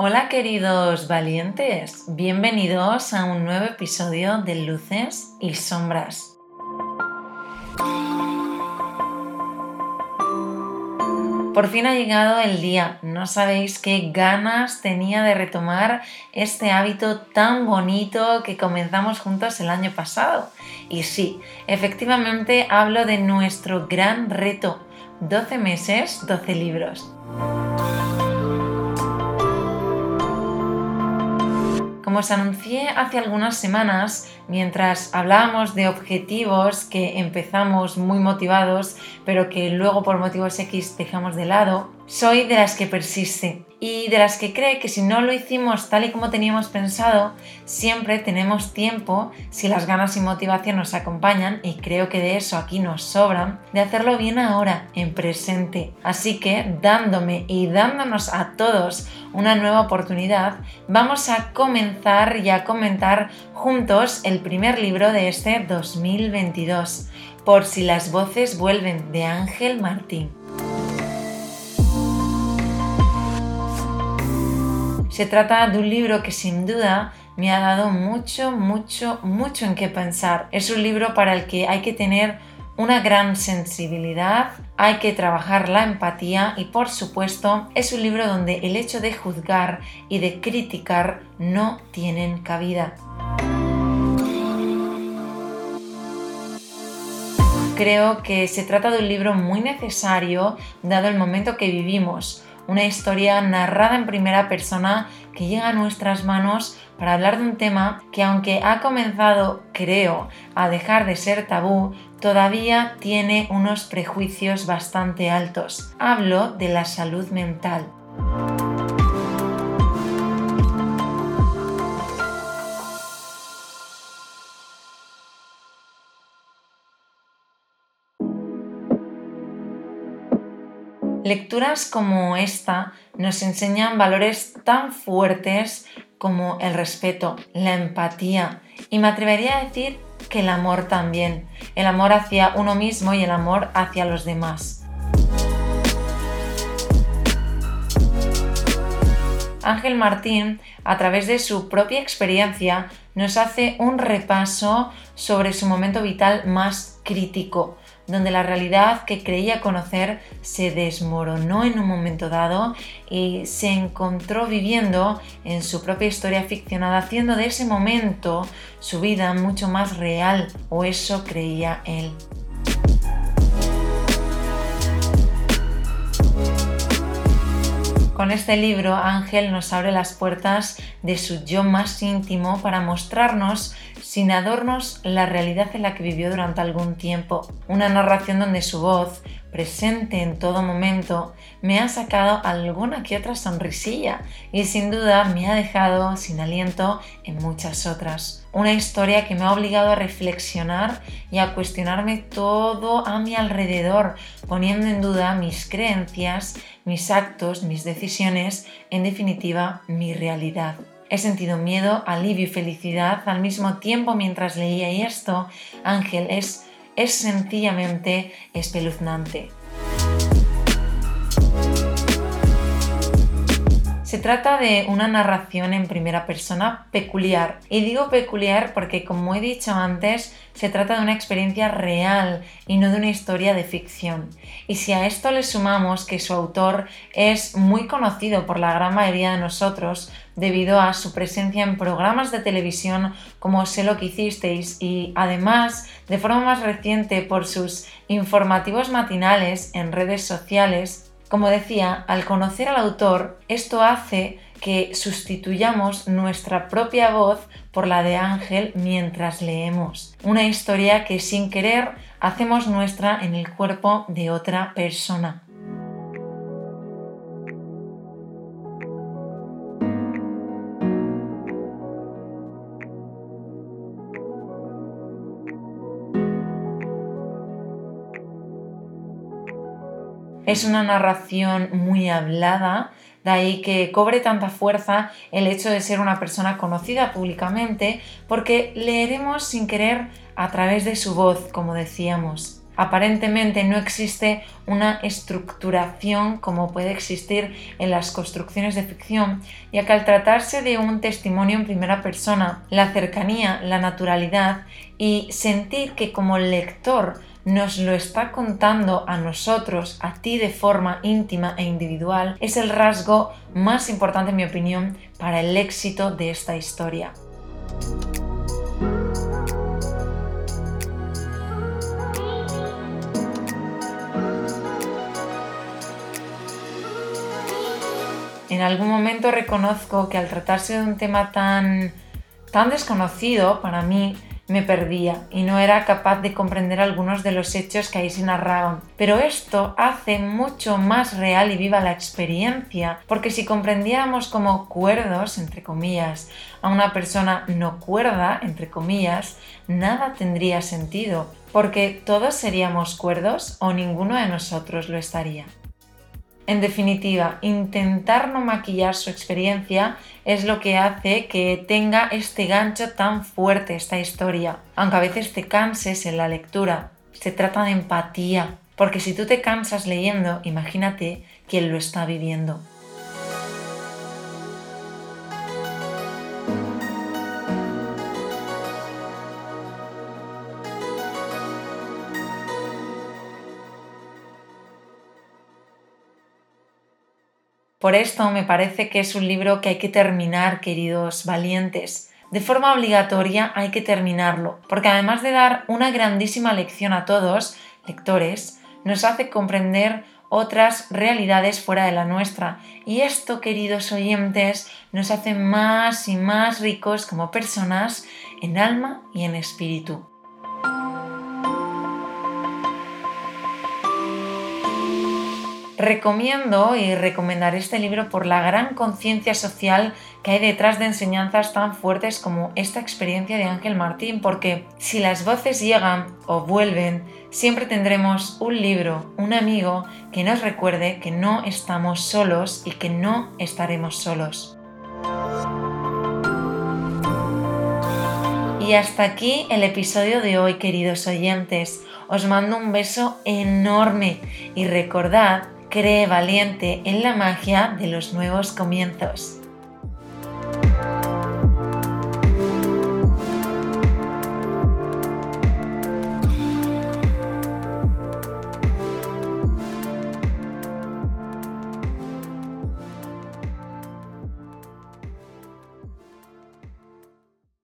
Hola queridos valientes, bienvenidos a un nuevo episodio de Luces y Sombras. Por fin ha llegado el día. No sabéis qué ganas tenía de retomar este hábito tan bonito que comenzamos juntos el año pasado. Y sí, efectivamente hablo de nuestro gran reto. 12 meses, 12 libros. Os anuncié hace algunas semanas, mientras hablábamos de objetivos que empezamos muy motivados, pero que luego por motivos X dejamos de lado, soy de las que persiste y de las que cree que si no lo hicimos tal y como teníamos pensado, siempre tenemos tiempo, si las ganas y motivación nos acompañan, y creo que de eso aquí nos sobran, de hacerlo bien ahora, en presente. Así que, dándome y dándonos a todos una nueva oportunidad, vamos a comenzar y a comentar juntos el primer libro de este 2022, Por si las voces vuelven, de Ángel Martín. Se trata de un libro que sin duda me ha dado mucho, mucho, mucho en qué pensar. Es un libro para el que hay que tener una gran sensibilidad, hay que trabajar la empatía y por supuesto es un libro donde el hecho de juzgar y de criticar no tienen cabida. Creo que se trata de un libro muy necesario dado el momento que vivimos una historia narrada en primera persona que llega a nuestras manos para hablar de un tema que aunque ha comenzado, creo, a dejar de ser tabú, todavía tiene unos prejuicios bastante altos. Hablo de la salud mental. Lecturas como esta nos enseñan valores tan fuertes como el respeto, la empatía y me atrevería a decir que el amor también, el amor hacia uno mismo y el amor hacia los demás. Ángel Martín, a través de su propia experiencia, nos hace un repaso sobre su momento vital más crítico, donde la realidad que creía conocer se desmoronó en un momento dado y se encontró viviendo en su propia historia ficcionada, haciendo de ese momento su vida mucho más real, o eso creía él. Con este libro, Ángel nos abre las puertas de su yo más íntimo para mostrarnos sin adornos la realidad en la que vivió durante algún tiempo. Una narración donde su voz, presente en todo momento, me ha sacado alguna que otra sonrisilla y sin duda me ha dejado sin aliento en muchas otras. Una historia que me ha obligado a reflexionar y a cuestionarme todo a mi alrededor, poniendo en duda mis creencias, mis actos, mis decisiones, en definitiva mi realidad. He sentido miedo, alivio y felicidad al mismo tiempo mientras leía y esto, Ángel, es, es sencillamente espeluznante. Se trata de una narración en primera persona peculiar. Y digo peculiar porque, como he dicho antes, se trata de una experiencia real y no de una historia de ficción. Y si a esto le sumamos que su autor es muy conocido por la gran mayoría de nosotros debido a su presencia en programas de televisión como Sé lo que hicisteis y además de forma más reciente por sus informativos matinales en redes sociales, como decía, al conocer al autor, esto hace que sustituyamos nuestra propia voz por la de Ángel mientras leemos. Una historia que sin querer hacemos nuestra en el cuerpo de otra persona. Es una narración muy hablada, de ahí que cobre tanta fuerza el hecho de ser una persona conocida públicamente, porque leeremos sin querer a través de su voz, como decíamos. Aparentemente no existe una estructuración como puede existir en las construcciones de ficción, ya que al tratarse de un testimonio en primera persona, la cercanía, la naturalidad y sentir que como lector nos lo está contando a nosotros, a ti de forma íntima e individual, es el rasgo más importante en mi opinión para el éxito de esta historia. En algún momento reconozco que al tratarse de un tema tan, tan desconocido para mí, me perdía y no era capaz de comprender algunos de los hechos que ahí se narraban. Pero esto hace mucho más real y viva la experiencia, porque si comprendiéramos como cuerdos, entre comillas, a una persona no cuerda, entre comillas, nada tendría sentido, porque todos seríamos cuerdos o ninguno de nosotros lo estaría. En definitiva, intentar no maquillar su experiencia es lo que hace que tenga este gancho tan fuerte esta historia, aunque a veces te canses en la lectura. Se trata de empatía, porque si tú te cansas leyendo, imagínate quién lo está viviendo. Por esto me parece que es un libro que hay que terminar, queridos valientes. De forma obligatoria hay que terminarlo, porque además de dar una grandísima lección a todos, lectores, nos hace comprender otras realidades fuera de la nuestra. Y esto, queridos oyentes, nos hace más y más ricos como personas en alma y en espíritu. Recomiendo y recomendaré este libro por la gran conciencia social que hay detrás de enseñanzas tan fuertes como esta experiencia de Ángel Martín, porque si las voces llegan o vuelven, siempre tendremos un libro, un amigo que nos recuerde que no estamos solos y que no estaremos solos. Y hasta aquí el episodio de hoy, queridos oyentes. Os mando un beso enorme y recordad cree valiente en la magia de los nuevos comienzos.